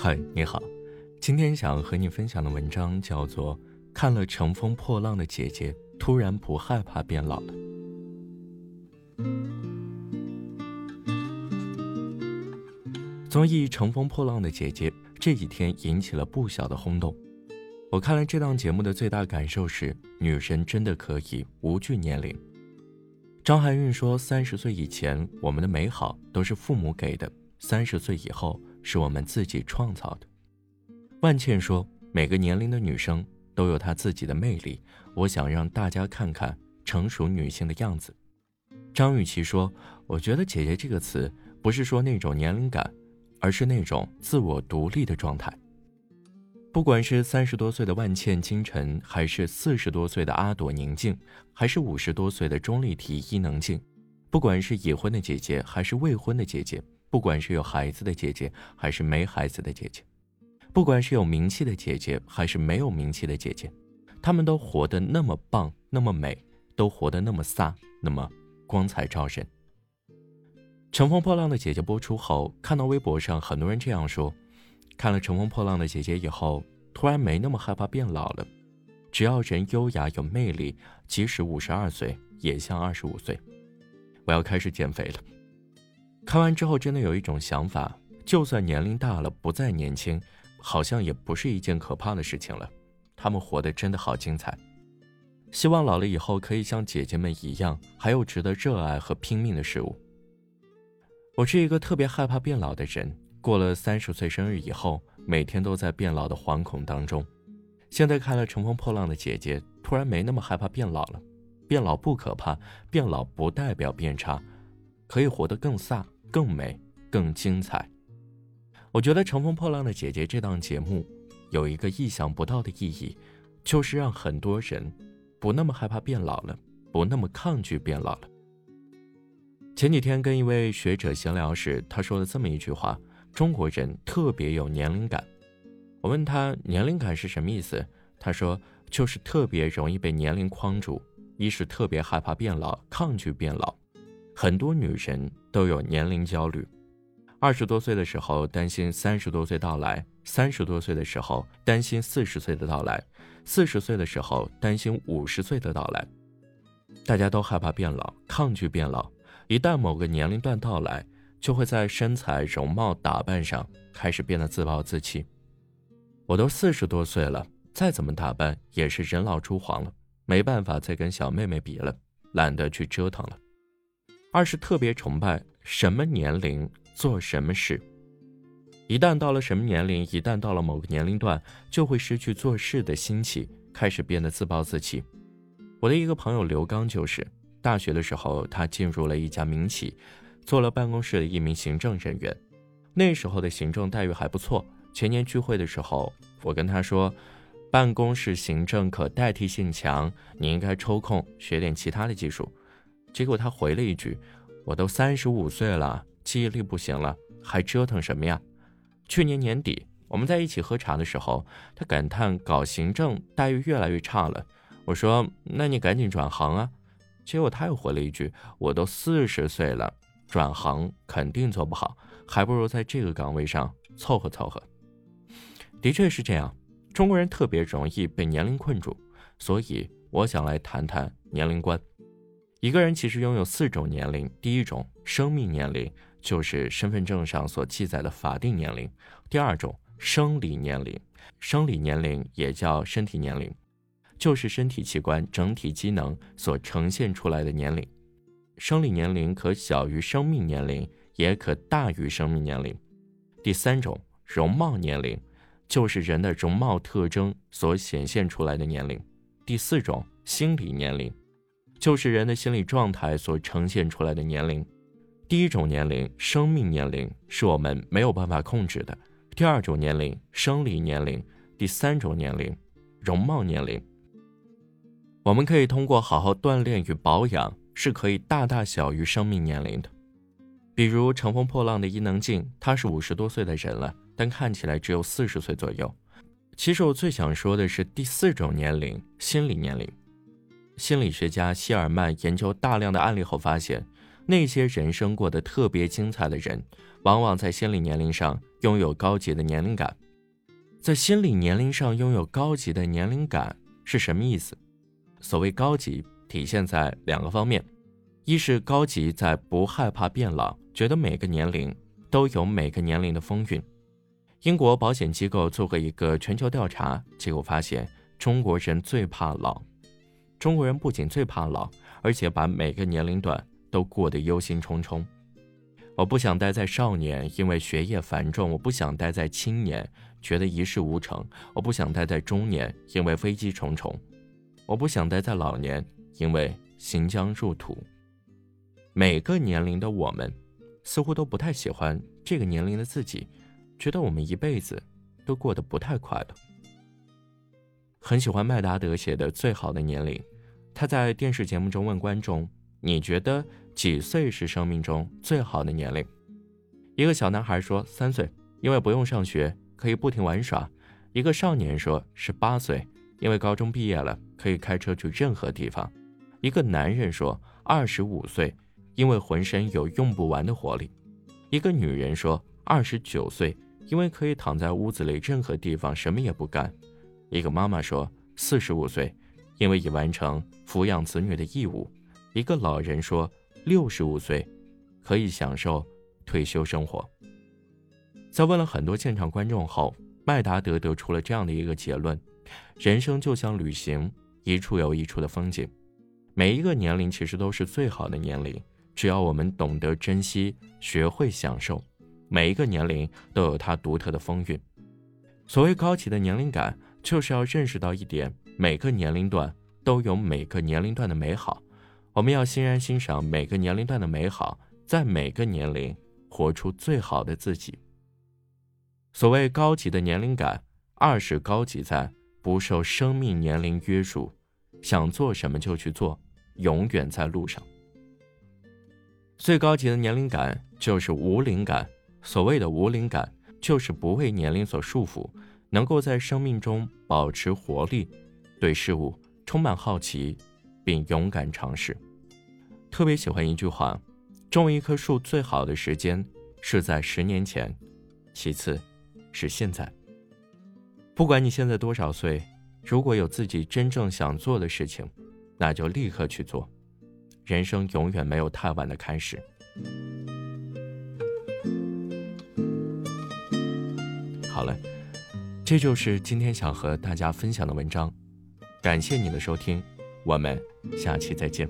嗨，你好，今天想和你分享的文章叫做《看了乘风破浪的姐姐，突然不害怕变老了》。综艺《乘风破浪的姐姐》这几天引起了不小的轰动。我看了这档节目的最大感受是，女神真的可以无惧年龄。张含韵说：“三十岁以前，我们的美好都是父母给的；三十岁以后。”是我们自己创造的。万茜说：“每个年龄的女生都有她自己的魅力，我想让大家看看成熟女性的样子。”张雨绮说：“我觉得‘姐姐’这个词不是说那种年龄感，而是那种自我独立的状态。不管是三十多岁的万茜金晨，还是四十多岁的阿朵宁静，还是五十多岁的钟丽缇伊能静，不管是已婚的姐姐，还是未婚的姐姐。”不管是有孩子的姐姐，还是没孩子的姐姐；不管是有名气的姐姐，还是没有名气的姐姐，她们都活得那么棒，那么美，都活得那么飒，那么光彩照人。《乘风破浪的姐姐》播出后，看到微博上很多人这样说：看了《乘风破浪的姐姐》以后，突然没那么害怕变老了。只要人优雅有魅力，即使五十二岁也像二十五岁。我要开始减肥了。看完之后，真的有一种想法：就算年龄大了不再年轻，好像也不是一件可怕的事情了。他们活得真的好精彩。希望老了以后可以像姐姐们一样，还有值得热爱和拼命的事物。我是一个特别害怕变老的人，过了三十岁生日以后，每天都在变老的惶恐当中。现在看了《乘风破浪的姐姐》，突然没那么害怕变老了。变老不可怕，变老不代表变差，可以活得更飒。更美，更精彩。我觉得《乘风破浪的姐姐》这档节目有一个意想不到的意义，就是让很多人不那么害怕变老了，不那么抗拒变老了。前几天跟一位学者闲聊时，他说了这么一句话：“中国人特别有年龄感。”我问他年龄感是什么意思，他说就是特别容易被年龄框住，一是特别害怕变老，抗拒变老。很多女人都有年龄焦虑，二十多岁的时候担心三十多岁到来，三十多岁的时候担心四十岁的到来，四十岁的时候担心五十岁的到来。大家都害怕变老，抗拒变老。一旦某个年龄段到来，就会在身材、容貌、打扮上开始变得自暴自弃。我都四十多岁了，再怎么打扮也是人老珠黄了，没办法再跟小妹妹比了，懒得去折腾了。二是特别崇拜什么年龄做什么事，一旦到了什么年龄，一旦到了某个年龄段，就会失去做事的心气，开始变得自暴自弃。我的一个朋友刘刚就是，大学的时候他进入了一家民企，做了办公室的一名行政人员，那时候的行政待遇还不错。前年聚会的时候，我跟他说，办公室行政可代替性强，你应该抽空学点其他的技术。结果他回了一句：“我都三十五岁了，记忆力不行了，还折腾什么呀？”去年年底我们在一起喝茶的时候，他感叹搞行政待遇越来越差了。我说：“那你赶紧转行啊！”结果他又回了一句：“我都四十岁了，转行肯定做不好，还不如在这个岗位上凑合凑合。”的确是这样，中国人特别容易被年龄困住，所以我想来谈谈年龄观。一个人其实拥有四种年龄：第一种生命年龄，就是身份证上所记载的法定年龄；第二种生理年龄，生理年龄也叫身体年龄，就是身体器官整体机能所呈现出来的年龄。生理年龄可小于生命年龄，也可大于生命年龄。第三种容貌年龄，就是人的容貌特征所显现出来的年龄。第四种心理年龄。就是人的心理状态所呈现出来的年龄。第一种年龄，生命年龄，是我们没有办法控制的；第二种年龄，生理年龄；第三种年龄，容貌年龄。我们可以通过好好锻炼与保养，是可以大大小于生命年龄的。比如乘风破浪的伊能静，她是五十多岁的人了，但看起来只有四十岁左右。其实我最想说的是第四种年龄，心理年龄。心理学家希尔曼研究大量的案例后发现，那些人生过得特别精彩的人，往往在心理年龄上拥有高级的年龄感。在心理年龄上拥有高级的年龄感是什么意思？所谓高级，体现在两个方面：一是高级在不害怕变老，觉得每个年龄都有每个年龄的风韵。英国保险机构做过一个全球调查，结果发现中国人最怕老。中国人不仅最怕老，而且把每个年龄段都过得忧心忡忡。我不想待在少年，因为学业繁重；我不想待在青年，觉得一事无成；我不想待在中年，因为危机重重；我不想待在老年，因为行将入土。每个年龄的我们，似乎都不太喜欢这个年龄的自己，觉得我们一辈子都过得不太快乐。很喜欢麦达德写的《最好的年龄》，他在电视节目中问观众：“你觉得几岁是生命中最好的年龄？”一个小男孩说：“三岁，因为不用上学，可以不停玩耍。”一个少年说：“是八岁，因为高中毕业了，可以开车去任何地方。”一个男人说：“二十五岁，因为浑身有用不完的活力。”一个女人说：“二十九岁，因为可以躺在屋子里任何地方什么也不干。”一个妈妈说：“四十五岁，因为已完成抚养子女的义务。”一个老人说：“六十五岁，可以享受退休生活。”在问了很多现场观众后，麦达德得出了这样的一个结论：人生就像旅行，一处有一处的风景。每一个年龄其实都是最好的年龄，只要我们懂得珍惜，学会享受，每一个年龄都有它独特的风韵。所谓高级的年龄感。就是要认识到一点，每个年龄段都有每个年龄段的美好，我们要欣然欣赏每个年龄段的美好，在每个年龄活出最好的自己。所谓高级的年龄感，二是高级在不受生命年龄约束，想做什么就去做，永远在路上。最高级的年龄感就是无龄感，所谓的无龄感，就是不为年龄所束缚。能够在生命中保持活力，对事物充满好奇，并勇敢尝试。特别喜欢一句话：种一棵树最好的时间是在十年前，其次是现在。不管你现在多少岁，如果有自己真正想做的事情，那就立刻去做。人生永远没有太晚的开始。好了。这就是今天想和大家分享的文章，感谢你的收听，我们下期再见。